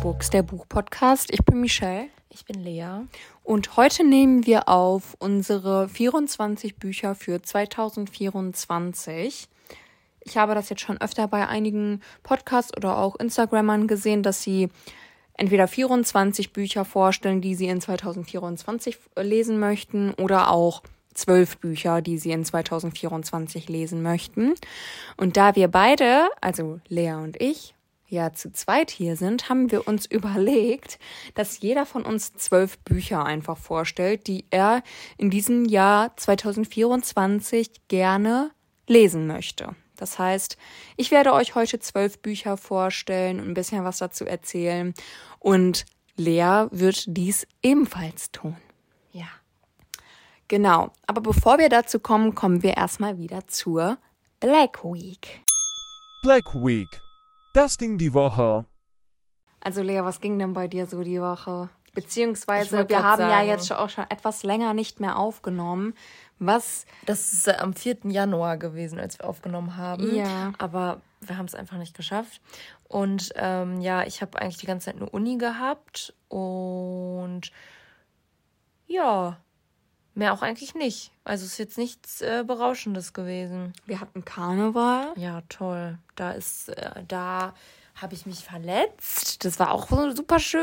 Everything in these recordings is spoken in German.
Books, der Buchpodcast. Ich bin Michelle. Ich bin Lea. Und heute nehmen wir auf unsere 24 Bücher für 2024. Ich habe das jetzt schon öfter bei einigen Podcasts oder auch Instagrammern gesehen, dass sie entweder 24 Bücher vorstellen, die sie in 2024 lesen möchten, oder auch zwölf Bücher, die sie in 2024 lesen möchten. Und da wir beide, also Lea und ich, ja zu zweit hier sind, haben wir uns überlegt, dass jeder von uns zwölf Bücher einfach vorstellt, die er in diesem Jahr 2024 gerne lesen möchte. Das heißt, ich werde euch heute zwölf Bücher vorstellen und ein bisschen was dazu erzählen. Und Lea wird dies ebenfalls tun. Ja. Genau. Aber bevor wir dazu kommen, kommen wir erstmal wieder zur Black Week. Black Week. Das Ding die Woche. Also Lea, was ging denn bei dir so die Woche? Beziehungsweise wir haben ja sagen. jetzt schon auch schon etwas länger nicht mehr aufgenommen. Was Das ist äh, am 4. Januar gewesen, als wir aufgenommen haben. Ja. Aber wir haben es einfach nicht geschafft. Und ähm, ja, ich habe eigentlich die ganze Zeit eine Uni gehabt. Und ja, mehr auch eigentlich nicht. Also es ist jetzt nichts äh, Berauschendes gewesen. wir hatten Karneval. Ja, toll. Da ist, äh, da habe ich mich verletzt. Das war auch so super schön.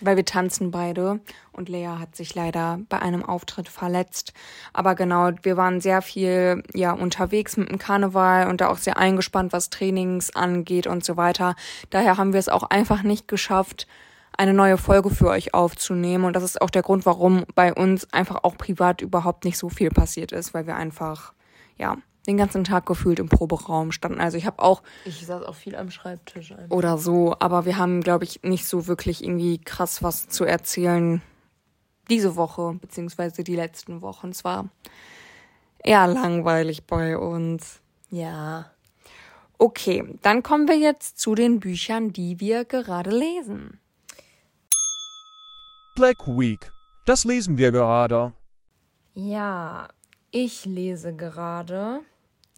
weil wir tanzen beide und Lea hat sich leider bei einem Auftritt verletzt. Aber genau, wir waren sehr viel ja unterwegs mit dem Karneval und da auch sehr eingespannt, was Trainings angeht und so weiter. Daher haben wir es auch einfach nicht geschafft, eine neue Folge für euch aufzunehmen und das ist auch der Grund, warum bei uns einfach auch privat überhaupt nicht so viel passiert ist, weil wir einfach ja den ganzen Tag gefühlt im Proberaum standen. Also ich habe auch Ich saß auch viel am Schreibtisch. Einfach. oder so, aber wir haben, glaube ich, nicht so wirklich irgendwie krass was zu erzählen diese Woche, beziehungsweise die letzten Wochen. Es war eher langweilig bei uns. Ja. Okay, dann kommen wir jetzt zu den Büchern, die wir gerade lesen. Black Week. Das lesen wir gerade. Ja, ich lese gerade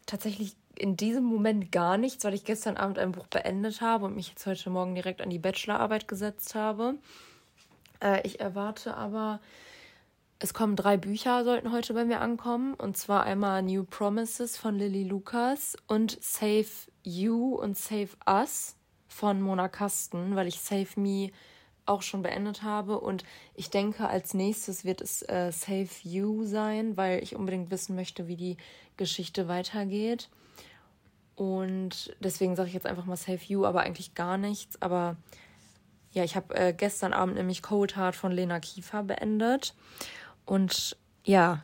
tatsächlich in diesem Moment gar nichts, weil ich gestern Abend ein Buch beendet habe und mich jetzt heute Morgen direkt an die Bachelorarbeit gesetzt habe. Äh, ich erwarte aber, es kommen drei Bücher, sollten heute bei mir ankommen. Und zwar einmal New Promises von Lily Lucas und Save You und Save Us von Mona Kasten, weil ich Save Me auch schon beendet habe. Und ich denke, als nächstes wird es äh, Save You sein, weil ich unbedingt wissen möchte, wie die Geschichte weitergeht. Und deswegen sage ich jetzt einfach mal Save You, aber eigentlich gar nichts. Aber ja, ich habe äh, gestern Abend nämlich Cold Heart von Lena Kiefer beendet. Und ja,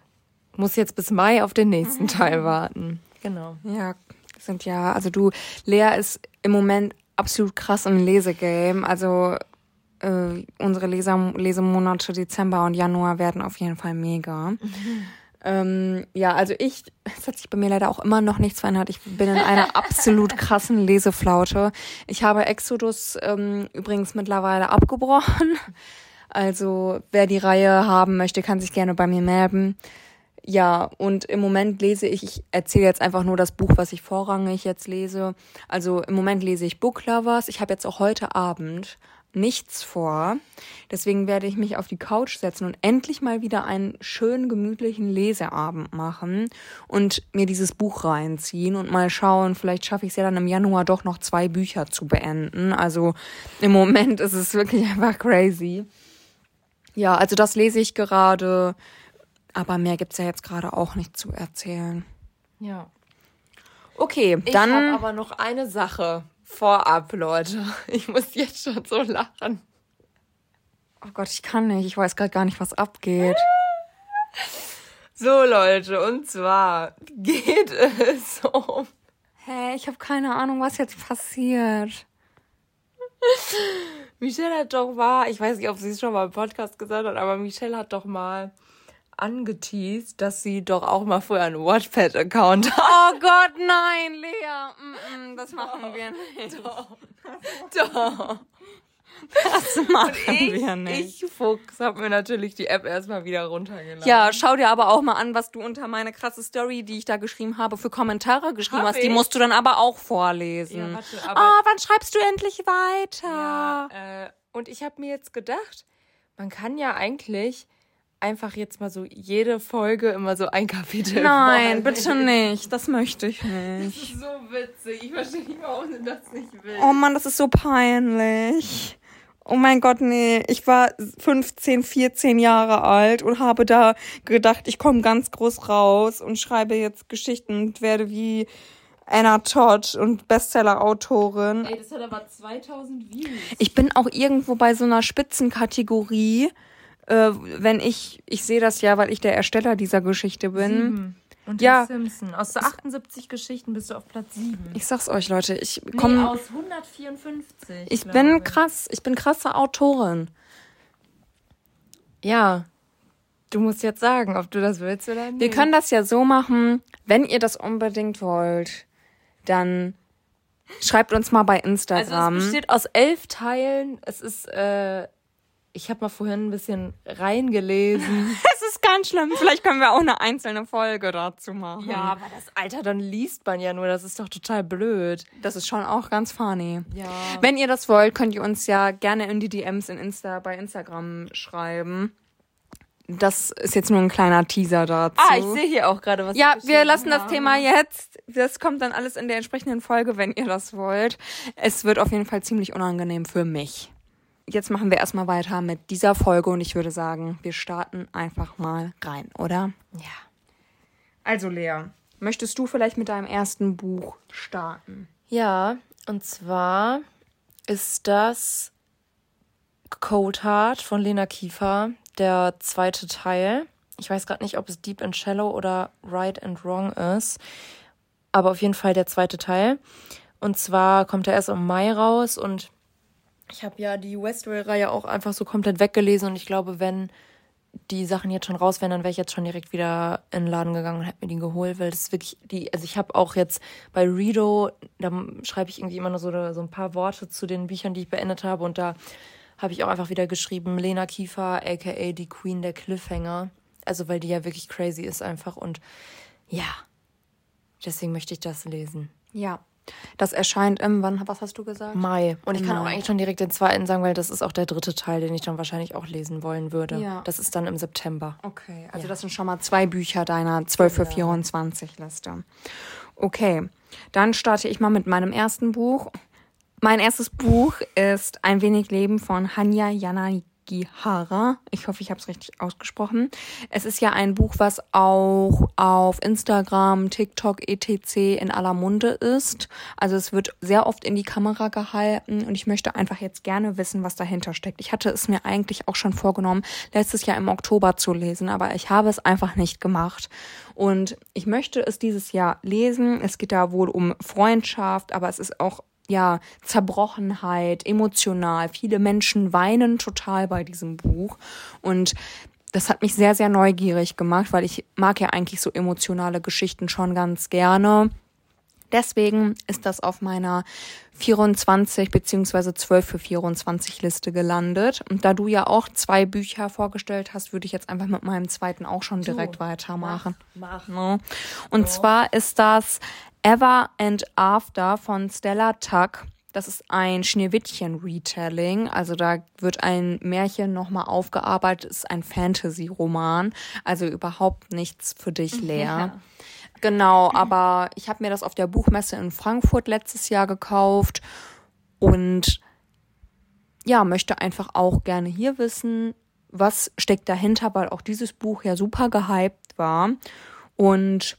muss jetzt bis Mai auf den nächsten Teil warten. Genau. Ja, sind ja, also du, Lea ist im Moment absolut krass im Lesegame. Also äh, unsere Leser Lesemonate Dezember und Januar werden auf jeden Fall mega. Ähm, ja, also ich, es hat sich bei mir leider auch immer noch nichts verändert. Ich bin in einer absolut krassen Leseflaute. Ich habe Exodus ähm, übrigens mittlerweile abgebrochen. Also wer die Reihe haben möchte, kann sich gerne bei mir melden. Ja, und im Moment lese ich, ich erzähle jetzt einfach nur das Buch, was ich vorrangig jetzt lese. Also im Moment lese ich Book Lovers. Ich habe jetzt auch heute Abend nichts vor. Deswegen werde ich mich auf die Couch setzen und endlich mal wieder einen schönen, gemütlichen Leseabend machen und mir dieses Buch reinziehen und mal schauen, vielleicht schaffe ich es ja dann im Januar doch noch zwei Bücher zu beenden. Also im Moment ist es wirklich einfach crazy. Ja, also das lese ich gerade, aber mehr gibt's ja jetzt gerade auch nicht zu erzählen. Ja. Okay, Ich dann. habe aber noch eine Sache vorab, Leute. Ich muss jetzt schon so lachen. oh Gott, ich kann nicht. Ich weiß gerade gar nicht, was abgeht. So, Leute, und zwar geht es um. Hä, ich habe keine Ahnung, was jetzt passiert. Michelle hat doch mal, ich weiß nicht, ob sie es schon mal im Podcast gesagt hat, aber Michelle hat doch mal angeteased, dass sie doch auch mal früher einen Wattpad-Account hat. Oh Gott, nein, Lea. Mm -mm, das machen wir nicht. Doch. Das machen wir nicht. Ich, Fuchs, hab mir natürlich die App erstmal wieder runtergeladen. ja, schau dir aber auch mal an, was du unter meine krasse Story, die ich da geschrieben habe, für Kommentare geschrieben Hab hast. Die ich? musst du dann aber auch vorlesen. Ja, warte, aber- Ah, wann schreibst du endlich weiter? Ja, äh, Und ich habe mir jetzt gedacht, man kann ja eigentlich einfach jetzt mal so jede Folge immer so ein Kapitel. Nein, vorlesen. bitte nicht. Das möchte ich nicht. So witzig. Ich verstehe nicht, warum du das nicht willst. Oh Mann, das ist so peinlich. Oh mein Gott, nee. Ich war 15, 14 Jahre alt und habe da gedacht, ich komme ganz groß raus und schreibe jetzt Geschichten und werde wie Anna Todd und Bestseller-Autorin. Ey, das hat aber 2000 Views. Ich bin auch irgendwo bei so einer Spitzenkategorie, äh, wenn ich, ich sehe das ja, weil ich der Ersteller dieser Geschichte bin. Und Ja. Simpson. Aus 78 Geschichten bist du auf Platz 7. Ich sag's euch, Leute, ich Nee, komme. aus 154. ich bin krass, ich bin krasse Autorin. Ja. Du musst jetzt sagen, ob du das willst oder nicht. Wir können das ja so machen, wenn ihr das unbedingt wollt, dann schreibt uns mal bei Also Instagram. es besteht aus elf Teilen. Es ist, äh, ich habe mal vorhin ein bisschen reingelesen. es ist ganz schlimm. Vielleicht können wir auch eine einzelne Folge dazu machen. ja, aber das Alter, dann liest man ja nur. Das ist doch total blöd. Das ist schon auch ganz funny. Ja. Wenn ihr das wollt, könnt ihr uns ja gerne in die DMs in Insta bei Instagram schreiben. Das ist jetzt nur ein kleiner Teaser dazu. Ah, ich sehe hier auch gerade was. Ja, wir lassen das. Thema jetzt. Das kommt dann alles in der entsprechenden Folge, wenn ihr das wollt. Es wird auf jeden Fall ziemlich unangenehm für mich. Jetzt machen wir erstmal weiter mit dieser Folge und ich würde sagen, wir starten einfach mal rein, oder? Ja. Also Lea, möchtest du vielleicht mit deinem ersten Buch starten? Ja, und zwar ist das Cold Heart von Lena Kiefer, der zweite Teil. Ich weiß gerade nicht, ob es Deep and Shallow oder Right and Wrong ist, aber auf jeden Fall der zweite Teil. Und zwar kommt er erst im Mai raus und ich habe ja die Westwell-Reihe auch einfach so komplett weggelesen und ich glaube, wenn die Sachen jetzt schon raus wären, dann wäre ich jetzt schon direkt wieder in den Laden gegangen und hätte mir die geholt, weil das ist wirklich die, also ich habe auch jetzt bei Redo, da schreibe ich irgendwie immer nur so, so ein paar Worte zu den Büchern, die ich beendet habe und da habe ich auch einfach wieder geschrieben, Lena Kiefer, aka die Queen der Cliffhanger. Also weil die ja wirklich crazy ist einfach und ja, deswegen möchte ich das lesen. Ja. Das erscheint im, wann, was hast du gesagt? Mai. Und ich kann auch Mai. eigentlich schon direkt den zweiten sagen, weil das ist auch der dritte Teil, den ich dann wahrscheinlich auch lesen wollen würde. Ja. Das ist dann im September. Okay, also das sind schon mal zwei Bücher deiner 12 für 24 Liste. Okay, dann starte ich mal mit meinem ersten Buch. Mein erstes Buch ist Ein wenig Leben von Hanya Yanagihara. Ich hoffe, ich habe es richtig ausgesprochen. Es ist ja ein Buch, was auch auf Instagram, TikTok, etc. in aller Munde ist. Also es wird sehr oft in die Kamera gehalten und ich möchte einfach jetzt gerne wissen, was dahinter steckt. Ich hatte es mir eigentlich auch schon vorgenommen, letztes Jahr im Oktober zu lesen, aber ich habe es einfach nicht gemacht. Und ich möchte es dieses Jahr lesen. Es geht da wohl um Freundschaft, aber es ist auch ja, Zerbrochenheit, emotional. Viele Menschen weinen total bei diesem Buch. Und das hat mich sehr, sehr neugierig gemacht, weil ich mag ja eigentlich so emotionale Geschichten schon ganz gerne. Deswegen ist das auf meiner 24 beziehungsweise 12 für 24 Liste gelandet. Und da du ja auch zwei Bücher vorgestellt hast, würde ich jetzt einfach mit meinem zweiten auch schon direkt weitermachen. Mach. Ne? Und zwar ist das Ever and After von Stella Tuck. Das ist ein Schneewittchen-Retelling. Also da wird ein Märchen nochmal aufgearbeitet. ist ein Fantasy-Roman. Also überhaupt nichts für dich, Lea. Genau, aber ich habe mir das auf der Buchmesse in Frankfurt letztes Jahr gekauft und ja, möchte einfach auch gerne hier wissen, was steckt dahinter, weil auch dieses Buch ja super gehypt war und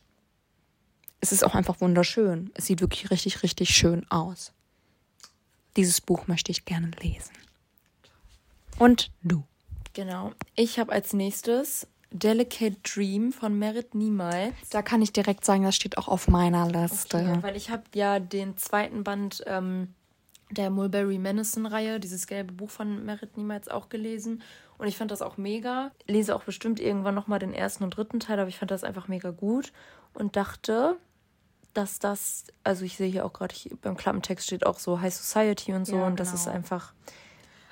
es ist auch einfach wunderschön. Es sieht wirklich richtig, richtig schön aus. Dieses Buch möchte ich gerne lesen. Und du? Genau. Ich habe als nächstes Delicate Dream von Merit Niemals. Da kann ich direkt sagen, das steht auch auf meiner Liste. Ja, weil ich habe ja den zweiten Band ähm, der Mulberry Madison-Reihe, dieses gelbe Buch von Merit Niemals auch gelesen. Und ich fand das auch mega. Lese auch bestimmt irgendwann nochmal den ersten und dritten Teil, aber ich fand das einfach mega gut. Und dachte, dass das, also ich sehe hier auch gerade beim Klappentext steht auch so High Society und so. Ja, und das genau. ist einfach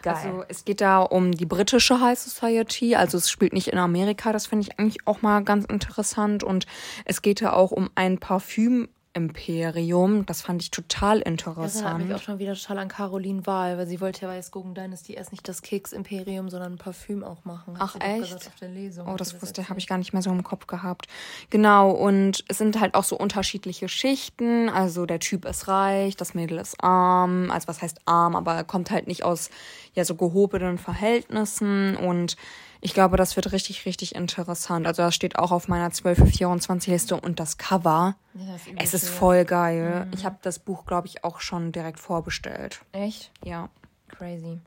geil. Also es geht da um die britische High Society, also es spielt nicht in Amerika, das finde ich eigentlich auch mal ganz interessant. Und es geht da auch um ein Parfüm Keks-Imperium. Das fand ich total Das erinnert mich interessant. auch schon wieder total an Caroline Wahl, weil sie wollte ja bei Skogen Dynasty erst nicht das Keks-Imperium, sondern ein Parfüm auch machen. Ach, echt? gesagt auf der Lesung. Oh, das sie wusste, habe ich gar nicht mehr so im Kopf gehabt. Genau, und es sind halt auch so unterschiedliche Schichten. Also der Typ ist reich, das Mädel ist arm. Also was heißt arm, aber er kommt halt nicht aus ja so gehobenen Verhältnissen. Und ich glaube, das wird richtig, richtig interessant. Also das steht auch auf meiner 12-24-Liste und das Cover. Ja, ist übel Es ist schön. voll geil. Ich habe das Buch, glaube ich, auch schon direkt vorbestellt. Echt? Ja. Crazy.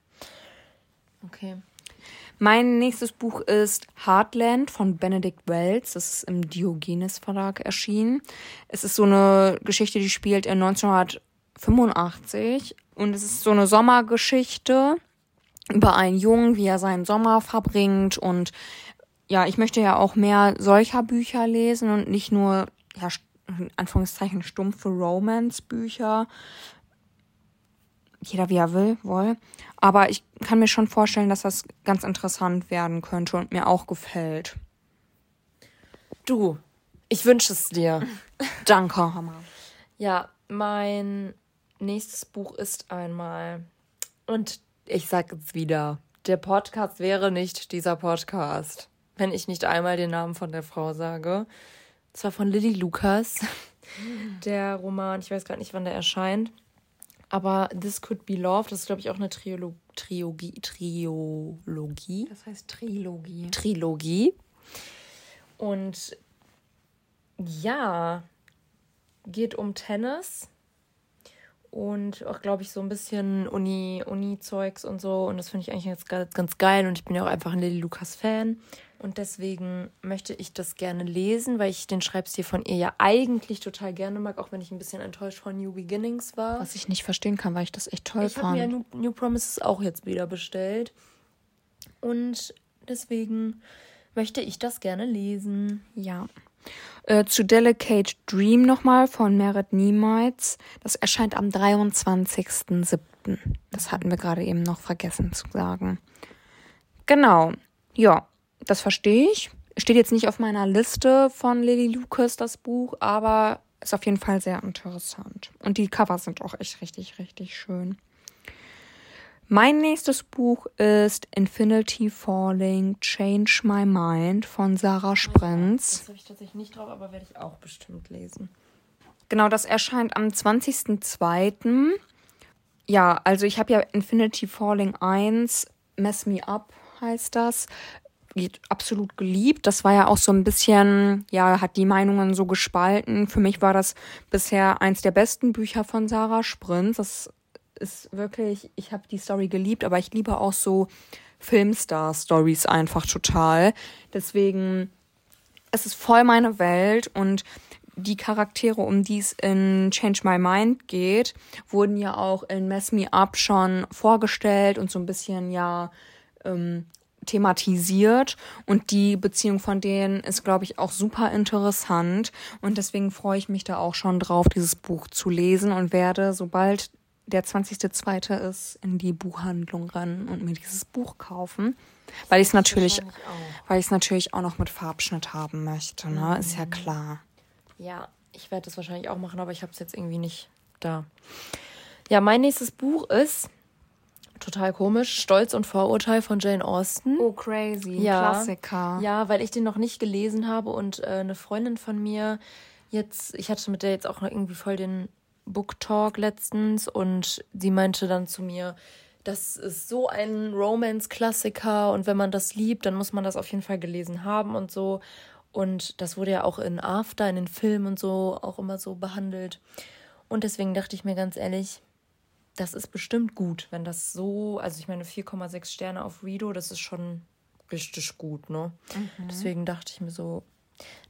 Okay. Mein nächstes Buch ist Heartland von Benedict Wells. Das ist im Diogenes Verlag erschienen. Es ist so eine Geschichte, die spielt in 1985 und es ist so eine Sommergeschichte über einen Jungen, wie er seinen Sommer verbringt und ja, ich möchte ja auch mehr solcher Bücher lesen und nicht nur ja, in Anführungszeichen stumpfe Romance-Bücher. Jeder wie er will, wohl. Aber ich kann mir schon vorstellen, dass das ganz interessant werden könnte und mir auch gefällt. Du, ich wünsche es dir. Danke, Hammer. Ja, mein nächstes Buch ist einmal, und ich sag es wieder, der Podcast wäre nicht dieser Podcast, wenn ich nicht einmal den Namen von der Frau sage. Und zwar von Lilly Lucas. Der Roman, ich weiß gerade nicht, wann der erscheint. Aber This Could Be Love, das ist, glaube ich, auch eine Triolo Trilogie. Triologie. Das heißt Trilogie. Trilogie. Und ja, geht um Tennis und auch, glaube ich, so ein bisschen Uni, Uni-Zeugs und so. Und das finde ich eigentlich jetzt ganz, ganz geil. Und ich bin ja auch einfach ein Lily Lucas-Fan. Und deswegen möchte ich das gerne lesen, weil ich den Schreibstil von ihr ja eigentlich total gerne mag, auch wenn ich ein bisschen enttäuscht von New Beginnings war. Was ich nicht verstehen kann, weil ich das echt toll Ich habe mir ja fand. New, New Promises auch jetzt wieder bestellt. Und deswegen möchte ich das gerne lesen. Ja. Äh, zu Delicate Dream nochmal von Merit Niemites. Das erscheint am 23.07. Das hatten wir gerade eben noch vergessen zu sagen. Genau. Ja, das verstehe ich. Steht jetzt nicht auf meiner Liste von Lily Lucas, das Buch, aber ist auf jeden Fall sehr interessant. Und die Cover sind auch echt richtig, richtig schön. Mein nächstes Buch ist Infinity Falling, Change My Mind von Sarah Sprenz. Das habe ich tatsächlich nicht drauf, aber werde ich auch bestimmt lesen. Genau, das erscheint am 20.02. Ja, also ich habe ja Infinity Falling 1, Mess Me Up heißt das. Absolut geliebt. Das war ja auch so ein bisschen, ja, hat die Meinungen so gespalten. Für mich war das bisher eins der besten Bücher von Sarah Sprinz. Das ist wirklich, ich habe die Story geliebt, aber ich liebe auch so Filmstar-Stories einfach total. Deswegen es ist voll meine Welt und die Charaktere, um die es in Change My Mind geht, wurden ja auch in Mess Me Up schon vorgestellt und so ein bisschen ja ähm, thematisiert. Und die Beziehung von denen ist, glaube ich, auch super interessant. Und deswegen freue ich mich da auch schon drauf, dieses Buch zu lesen und werde, sobald der 20.02. ist, in die Buchhandlung rennen und mir dieses Buch kaufen. Weil ich es natürlich, Wahrscheinlich auch. weil ich es natürlich auch noch mit Farbschnitt haben möchte, ne? Ist ja klar. Ja, ich werde das wahrscheinlich auch machen, aber ich habe es jetzt irgendwie nicht da. Ja, mein nächstes Buch ist total komisch, Stolz und Vorurteil von Jane Austen. Oh, crazy. Ja. Klassiker. Ja, weil ich den noch nicht gelesen habe und äh, eine Freundin von mir jetzt, ich hatte mit der jetzt auch noch irgendwie voll den Book Talk letztens und sie meinte dann zu mir, das ist so ein Romance-Klassiker und wenn man das liebt, dann muss man das auf jeden Fall gelesen haben und so. Und das wurde ja auch in After, in den Filmen und so auch immer so behandelt. Und deswegen dachte ich mir ganz ehrlich, das ist bestimmt gut, wenn das so, also ich meine 4,6 Sterne auf Redo, das ist schon richtig gut, ne? Deswegen dachte ich mir so,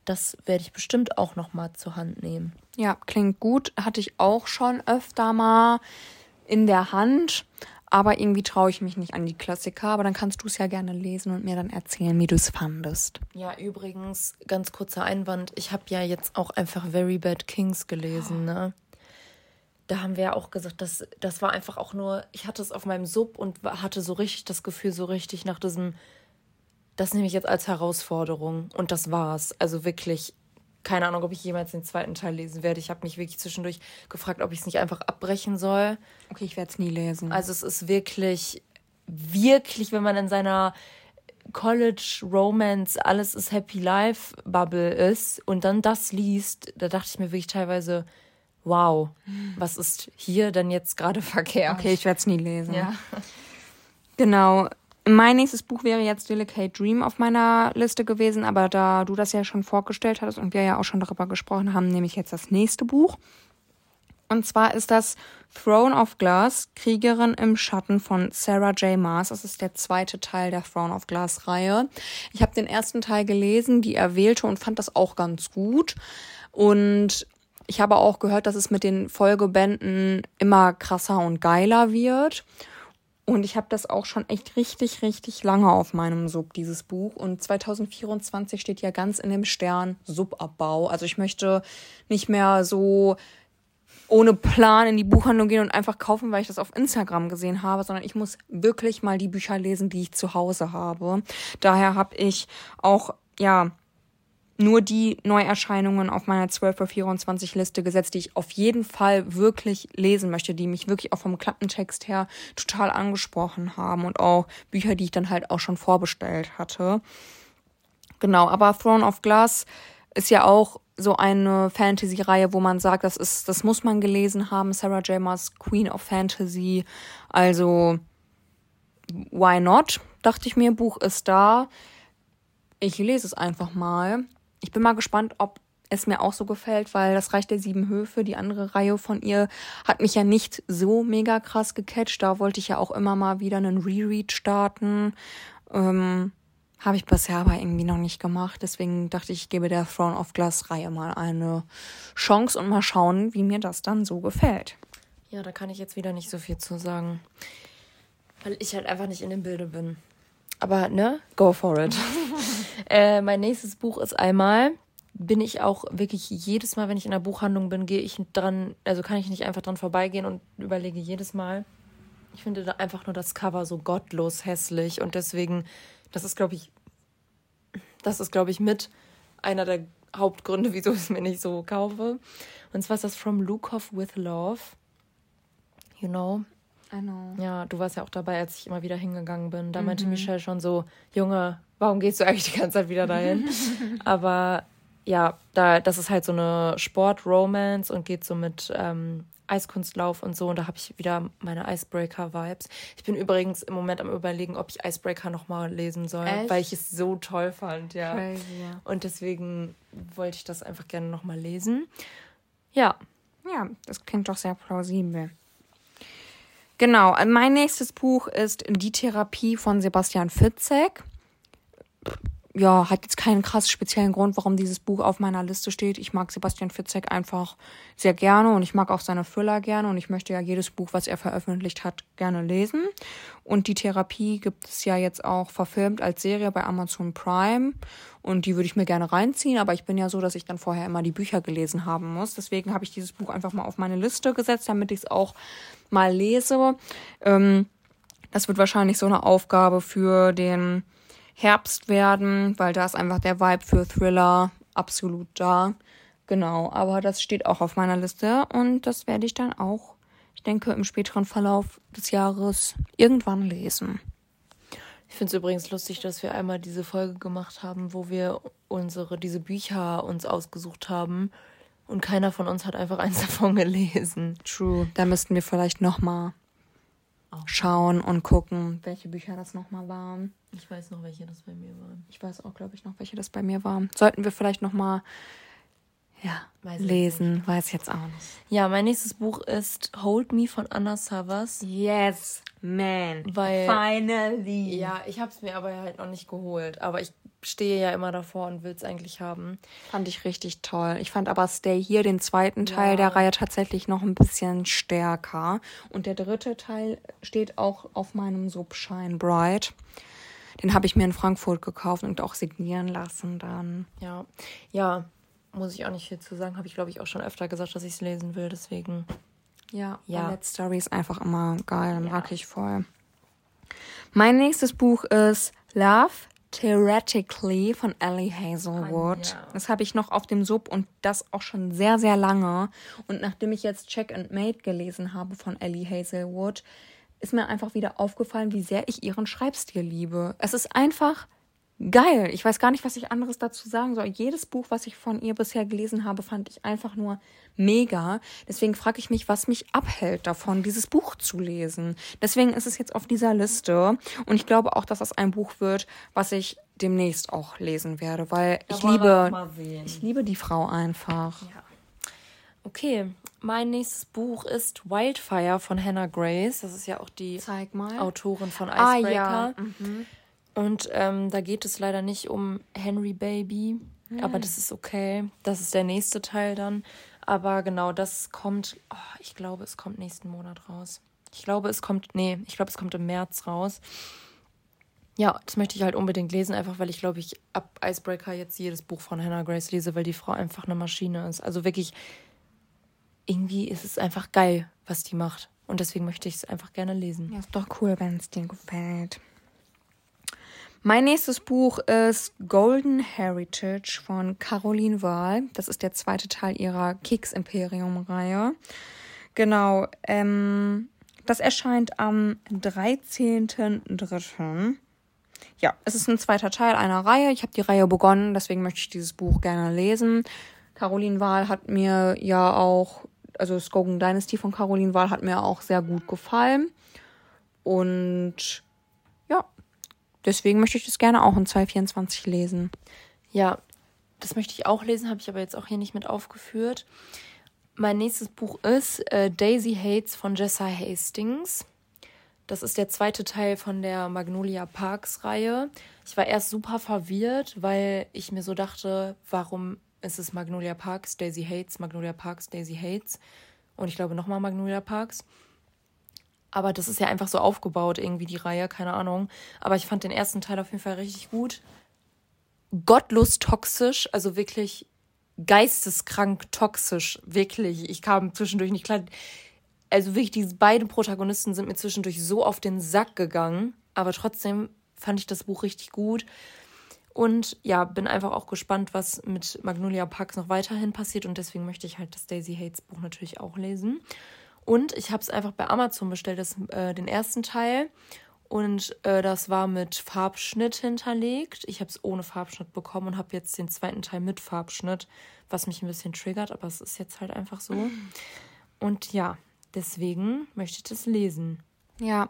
das werde ich bestimmt auch noch mal zur Hand nehmen. Ja, klingt gut. Hatte ich auch schon öfter mal in der Hand. Aber irgendwie traue ich mich nicht an die Klassiker. Aber dann kannst du es ja gerne lesen und mir dann erzählen, wie du es fandest. Ja, übrigens, ganz kurzer Einwand, ich habe ja jetzt auch einfach Very Bad Kings gelesen, ne? Da haben wir ja auch gesagt, das, das war einfach auch nur, ich hatte es auf meinem Sub und hatte so richtig das Gefühl, so richtig nach diesem, das nehme ich jetzt als Herausforderung und das war's. Also wirklich, keine Ahnung, ob ich jemals den zweiten Teil lesen werde. Ich habe mich wirklich zwischendurch gefragt, ob ich es nicht einfach abbrechen soll. Okay, ich werde es nie lesen. Also es ist wirklich, wirklich, wenn man in seiner College Romance, alles ist Happy Life Bubble ist und dann das liest, da dachte ich mir wirklich teilweise, wow, was ist hier denn jetzt gerade verkehrt? Okay, ich werde es nie lesen. Ja. Genau. Mein nächstes Buch wäre jetzt Delicate Dream auf meiner Liste gewesen, aber da du das ja schon vorgestellt hattest und wir ja auch schon darüber gesprochen haben, nehme ich jetzt das nächste Buch. Und zwar ist das Throne of Glass, Kriegerin im Schatten von Sarah J. Maas. Das ist der zweite Teil der Throne of Glass Reihe. Ich habe den ersten Teil gelesen, die erwählte und fand das auch ganz gut. Und ich habe auch gehört, dass es mit den Folgebänden immer krasser und geiler wird. Und ich habe das auch schon echt richtig, richtig lange auf meinem Sub, dieses Buch. Und 2024 steht ja ganz in dem Stern Subabbau. Also ich möchte nicht mehr so ohne Plan in die Buchhandlung gehen und einfach kaufen, weil ich das auf Instagram gesehen habe, sondern ich muss wirklich mal die Bücher lesen, die ich zu Hause habe. Daher habe ich auch, ja, nur die Neuerscheinungen auf meiner 12 vor 24 Liste gesetzt, die ich auf jeden Fall wirklich lesen möchte, die mich wirklich auch vom Klappentext her total angesprochen haben und auch Bücher, die ich dann halt auch schon vorbestellt hatte. Genau, aber Throne of Glass ist ja auch so eine Fantasy-Reihe, wo man sagt, das ist, das muss man gelesen haben. Sarah J. Maas Queen of Fantasy. Also, why not? Dachte ich mir, Buch ist da. Ich lese es einfach mal. Ich bin mal gespannt, ob es mir auch so gefällt, weil das Reich der Sieben Höfe, die andere Reihe von ihr, hat mich ja nicht so mega krass gecatcht. Da wollte ich ja auch immer mal wieder einen Reread starten. Ähm, habe ich bisher aber irgendwie noch nicht gemacht. Deswegen dachte ich, ich gebe der Throne of Glass Reihe mal eine Chance und mal schauen, wie mir das dann so gefällt. Ja, da kann ich jetzt wieder nicht so viel zu sagen. Weil ich halt einfach nicht in dem Bilde bin. Aber, ne? Go for it. äh, mein nächstes Buch ist einmal, bin ich auch wirklich jedes Mal, wenn ich in der Buchhandlung bin, gehe ich dran, also kann ich nicht einfach dran vorbeigehen und überlege jedes Mal. Ich finde da einfach nur das Cover so gottlos hässlich und deswegen, das ist, glaube ich, das ist, glaube ich, mit einer der Hauptgründe, wieso ich es mir nicht so kaufe. Und zwar ist das From Lukov with Love. You know? Know. Ja, du warst ja auch dabei, als ich immer wieder hingegangen bin. Da meinte Michelle schon so, Junge, warum gehst du eigentlich die ganze Zeit wieder dahin? Aber ja, da, das ist halt so eine Sport-Romance und geht so mit ähm, Eiskunstlauf und so. Und da habe ich wieder meine Icebreaker-Vibes. Ich bin übrigens im Moment am überlegen, ob ich Icebreaker nochmal lesen soll, Echt? weil ich es so toll fand, ja. Crazy, ja. Und deswegen wollte ich das einfach gerne nochmal lesen. Ja, Ja, das klingt doch sehr plausibel. Genau, mein nächstes Buch ist Die Therapie von Sebastian Fitzek. Ja, hat jetzt keinen krass speziellen Grund, warum dieses Buch auf meiner Liste steht. Ich mag Sebastian Fitzek einfach sehr gerne und ich mag auch seine Thriller gerne und ich möchte ja jedes Buch, was er veröffentlicht hat, gerne lesen. Und die Therapie gibt es ja jetzt auch verfilmt als Serie bei Amazon Prime und die würde ich mir gerne reinziehen, aber ich bin ja so, dass ich dann vorher immer die Bücher gelesen haben muss. Deswegen habe ich dieses Buch einfach mal auf meine Liste gesetzt, damit ich es auch mal lese. Ähm, das wird wahrscheinlich so eine Aufgabe für den Herbst werden, weil da ist einfach der Vibe für Thriller absolut da. Genau, aber das steht auch auf meiner Liste und das werde ich dann auch, ich denke, im späteren Verlauf des Jahres irgendwann lesen. Ich finde es übrigens lustig, dass wir einmal diese Folge gemacht haben, wo wir unsere, diese Bücher uns ausgesucht haben und keiner von uns hat einfach eins davon gelesen. True. Da müssten wir vielleicht nochmal schauen und gucken, welche Bücher das nochmal waren. Ich weiß noch, welche das bei mir waren. Ich weiß auch, glaube ich, noch, welche das bei mir war. Sollten wir vielleicht nochmal ja, Weiß ich lesen, weiß jetzt auch nicht. Ja, mein nächstes Buch ist Hold Me von Anna Savas. Yes, man. Weil- Finally. Ja, ich habe es mir aber halt noch nicht geholt. Aber ich stehe ja immer davor und will es eigentlich haben. Fand ich richtig toll. Ich fand aber Stay hier, den zweiten Teil Ja. der Reihe, tatsächlich noch ein bisschen stärker. Und der dritte Teil steht auch auf meinem Sub Shine Bright. Den habe ich mir in Frankfurt gekauft und auch signieren lassen dann. Ja, ja, muss ich auch nicht viel zu sagen. Habe ich, glaube ich, auch schon öfter gesagt, dass ich es lesen will. Deswegen. Ja, Ja. Ballet Story ist einfach immer geil, mag ich voll. Mein nächstes Buch ist Love, Theoretically von Ellie Hazelwood. Ah, ja. Das habe ich noch auf dem Sub und das auch schon sehr, sehr lange. Und nachdem ich jetzt Check and Mate gelesen habe von Ellie Hazelwood, ist mir einfach wieder aufgefallen, wie sehr ich ihren Schreibstil liebe. Es ist einfach geil. Ich weiß gar nicht, was ich anderes dazu sagen soll. Jedes Buch, was ich von ihr bisher gelesen habe, fand ich einfach nur mega. Deswegen frage ich mich, was mich abhält davon, dieses Buch zu lesen. Deswegen ist es jetzt auf dieser Liste. Und ich glaube auch, dass das ein Buch wird, was ich demnächst auch lesen werde, weil Da ich liebe, ich liebe die Frau einfach. Okay, mein nächstes Buch ist Wildfire von Hannah Grace. Das ist ja auch die Zeig mal. Autorin von Ah, Icebreaker. ja. Und ähm, da geht es leider nicht um Henry Baby, aber das ist okay. Das ist der nächste Teil dann. Aber genau, das kommt, oh, ich glaube, es kommt nächsten Monat raus. Ich glaube, es kommt, nee, ich glaube, es kommt im März raus. Ja, das möchte ich halt unbedingt lesen, einfach weil ich glaube, ich ab Icebreaker jetzt jedes Buch von Hannah Grace lese, weil die Frau einfach eine Maschine ist. Also wirklich, irgendwie ist es einfach geil, was die macht. Und deswegen möchte ich es einfach gerne lesen. Ja, ist doch cool, wenn es dir gefällt. Mein nächstes Buch ist Golden Heritage von Caroline Wahl. Das ist der zweite Teil ihrer Keks-Imperium-Reihe. Genau, ähm, das erscheint am 13.03. Ja, es ist ein zweiter Teil einer Reihe. Ich habe die Reihe begonnen, deswegen möchte ich dieses Buch gerne lesen. Caroline Wahl hat mir ja auch, also Skogan Dynasty von Caroline Wahl hat mir auch sehr gut gefallen. Und ja, deswegen möchte ich das gerne auch in 2024 lesen. Ja, das möchte ich auch lesen, habe ich aber jetzt auch hier nicht mit aufgeführt. Mein nächstes Buch ist äh, Daisy Hates von Jessa Hastings. Das ist der zweite Teil von der Magnolia Parks Reihe. Ich war erst super verwirrt, weil ich mir so dachte, warum ist es Magnolia Parks, Daisy Hates, Magnolia Parks, Daisy Hates und ich glaube nochmal Magnolia Parks. Aber das ist ja einfach so aufgebaut, irgendwie die Reihe, keine Ahnung. Aber ich fand den ersten Teil auf jeden Fall richtig gut. Gottlos toxisch, also wirklich geisteskrank toxisch, wirklich. Ich kam zwischendurch nicht klar. Also wirklich, diese beiden Protagonisten sind mir zwischendurch so auf den Sack gegangen. Aber trotzdem fand ich das Buch richtig gut. Und ja, bin einfach auch gespannt, was mit Magnolia Parks noch weiterhin passiert. Und deswegen möchte ich halt das Daisy Hates Buch natürlich auch lesen. Und ich habe es einfach bei Amazon bestellt, das, äh, den ersten Teil. Und äh, das war mit Farbschnitt hinterlegt. Ich habe es ohne Farbschnitt bekommen und habe jetzt den zweiten Teil mit Farbschnitt, was mich ein bisschen triggert, aber es ist jetzt halt einfach so. Und ja, deswegen möchte ich das lesen. Ja,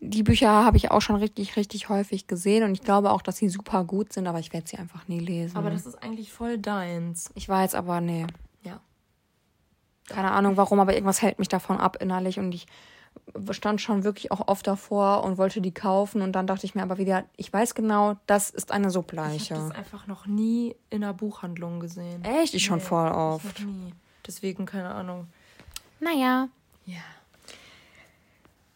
die Bücher habe ich auch schon richtig, richtig häufig gesehen und ich glaube auch, dass sie super gut sind, aber ich werde sie einfach nie lesen. Aber das ist eigentlich voll deins. ich weiß aber, nee. Ja. Keine Ahnung warum, aber irgendwas hält mich davon ab innerlich und ich stand schon wirklich auch oft davor und wollte die kaufen und dann dachte ich mir aber wieder, ich weiß genau, das ist eine Ich habe das einfach noch nie in einer Buchhandlung gesehen. Echt? Ich schon voll Ich oft. noch nie. Deswegen keine Ahnung. Naja. Ja.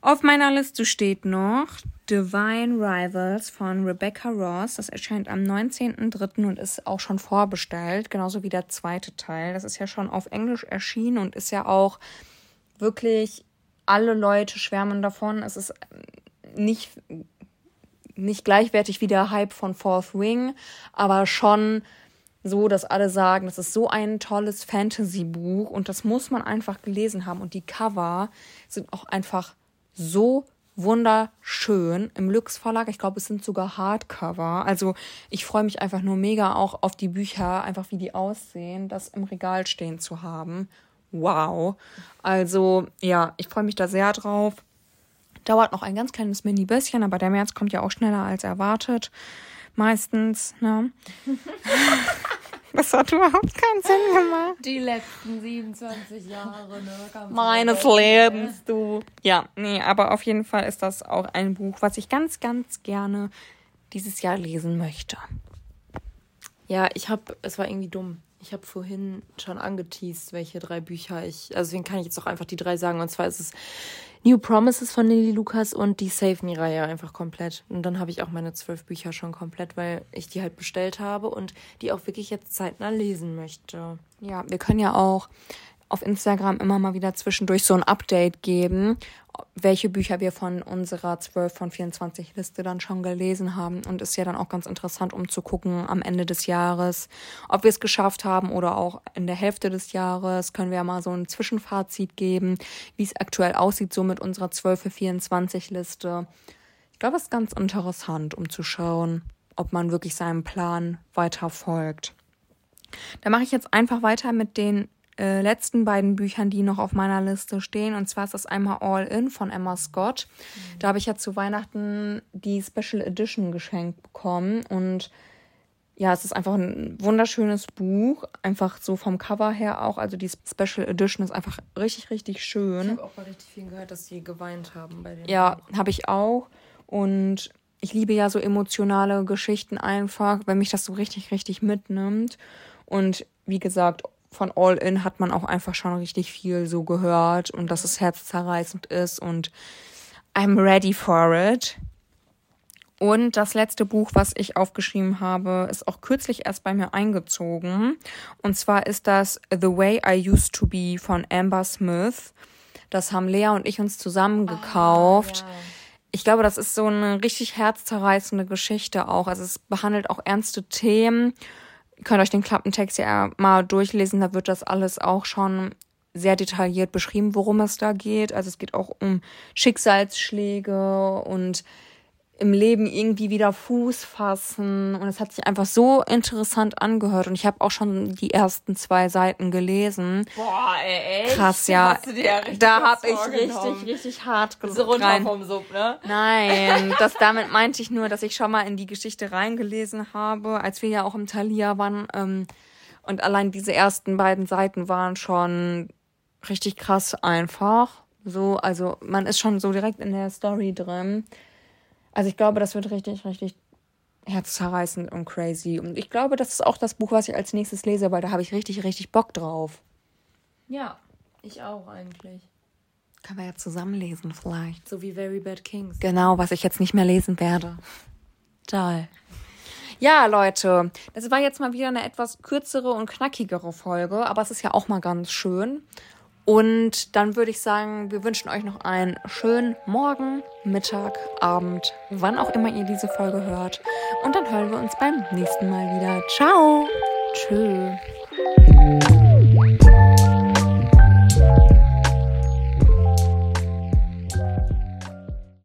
Auf meiner Liste steht noch Divine Rivals von Rebecca Ross. Das erscheint am 19.03. und ist auch schon vorbestellt, genauso wie der zweite Teil. Das ist ja schon auf Englisch erschienen und ist ja auch wirklich, alle Leute schwärmen davon. Es ist nicht, nicht gleichwertig wie der Hype von Fourth Wing, aber schon so, dass alle sagen, das ist so ein tolles Fantasy-Buch und das muss man einfach gelesen haben. Und die Cover sind auch einfach so wunderschön im Lux Verlag. Ich glaube, es sind sogar Hardcover. Also ich freue mich einfach nur mega auch auf die Bücher, einfach wie die aussehen, das im Regal stehen zu haben. Wow. Also ja, ich freue mich da sehr drauf. Dauert noch ein ganz kleines Mini-bisschen, aber der März kommt ja auch schneller als erwartet. Meistens, ne? Das hat überhaupt keinen Sinn gemacht. Die letzten 27 Jahre, ne? Meines Lebens, du. Ja, nee, aber auf jeden Fall ist das auch ein Buch, was ich ganz, ganz gerne dieses Jahr lesen möchte. Ja, ich habe, es war irgendwie dumm. Ich habe vorhin schon angeteased, welche drei Bücher ich, also deswegen kann ich jetzt auch einfach die drei sagen. Und zwar ist es New Promises von Lily Lucas und die Save Me-Reihe einfach komplett. Und dann habe ich auch meine zwölf Bücher schon komplett, weil ich die halt bestellt habe und die auch wirklich jetzt zeitnah lesen möchte. Ja, wir können ja auch auf Instagram immer mal wieder zwischendurch so ein Update geben, welche Bücher wir von unserer 12 von 24 Liste dann schon gelesen haben. Und ist ja dann auch ganz interessant, um zu gucken am Ende des Jahres, ob wir es geschafft haben oder auch in der Hälfte des Jahres. Können wir ja mal so ein Zwischenfazit geben, wie es aktuell aussieht, so mit unserer 12 für 24 Liste. Ich glaube, es ist ganz interessant, um zu schauen, ob man wirklich seinem Plan weiter folgt. Da mache ich jetzt einfach weiter mit den äh, letzten beiden Büchern, die noch auf meiner Liste stehen. Und zwar ist das einmal All In von Emma Scott. Mhm. Da habe ich ja zu Weihnachten die Special Edition geschenkt bekommen. Und ja, es ist einfach ein wunderschönes Buch. Einfach so vom Cover her auch. Also die Special Edition ist einfach richtig, richtig schön. Ich habe auch bei richtig vielen gehört, dass sie geweint haben bei den. Ja, habe ich auch. Und ich liebe ja so emotionale Geschichten einfach, wenn mich das so richtig, richtig mitnimmt. Und wie gesagt, von All In hat man auch einfach schon richtig viel so gehört und dass es herzzerreißend ist und I'm ready for it. Und das letzte Buch, was ich aufgeschrieben habe, ist auch kürzlich erst bei mir eingezogen. Und zwar ist das The Way I Used to Be von Amber Smith. Das haben Lea und ich uns zusammen gekauft. Ah, ja. Ich glaube, das ist so eine richtig herzzerreißende Geschichte auch. Also es behandelt auch ernste Themen könnt euch den Klappentext ja mal durchlesen, da wird das alles auch schon sehr detailliert beschrieben, worum es da geht. Also es geht auch um Schicksalsschläge und im Leben irgendwie wieder Fuß fassen. Und es hat sich einfach so interessant angehört. Und ich habe auch schon die ersten zwei Seiten gelesen. Boah, ey, echt? Krass, ja. ja da habe ich richtig, richtig hart gesucht. So runter rein. vom Sub, ne? Nein, das damit meinte ich nur, dass ich schon mal in die Geschichte reingelesen habe, als wir ja auch im Thalia waren. Ähm, und allein diese ersten beiden Seiten waren schon richtig krass einfach. So, also man ist schon so direkt in der Story drin. Also ich glaube, das wird richtig, richtig herzzerreißend und crazy. Und ich glaube, das ist auch das Buch, was ich als nächstes lese, weil da habe ich richtig, richtig Bock drauf. Ja, ich auch eigentlich. Können wir ja zusammen lesen vielleicht. So wie Very Bad Kings. Genau, was ich jetzt nicht mehr lesen werde. Toll. Ja, Leute, das war jetzt mal wieder eine etwas kürzere und knackigere Folge, aber es ist ja auch mal ganz schön. Und dann würde ich sagen, wir wünschen euch noch einen schönen Morgen, Mittag, Abend, wann auch immer ihr diese Folge hört. Und dann hören wir uns beim nächsten Mal wieder. Ciao. Tschüss.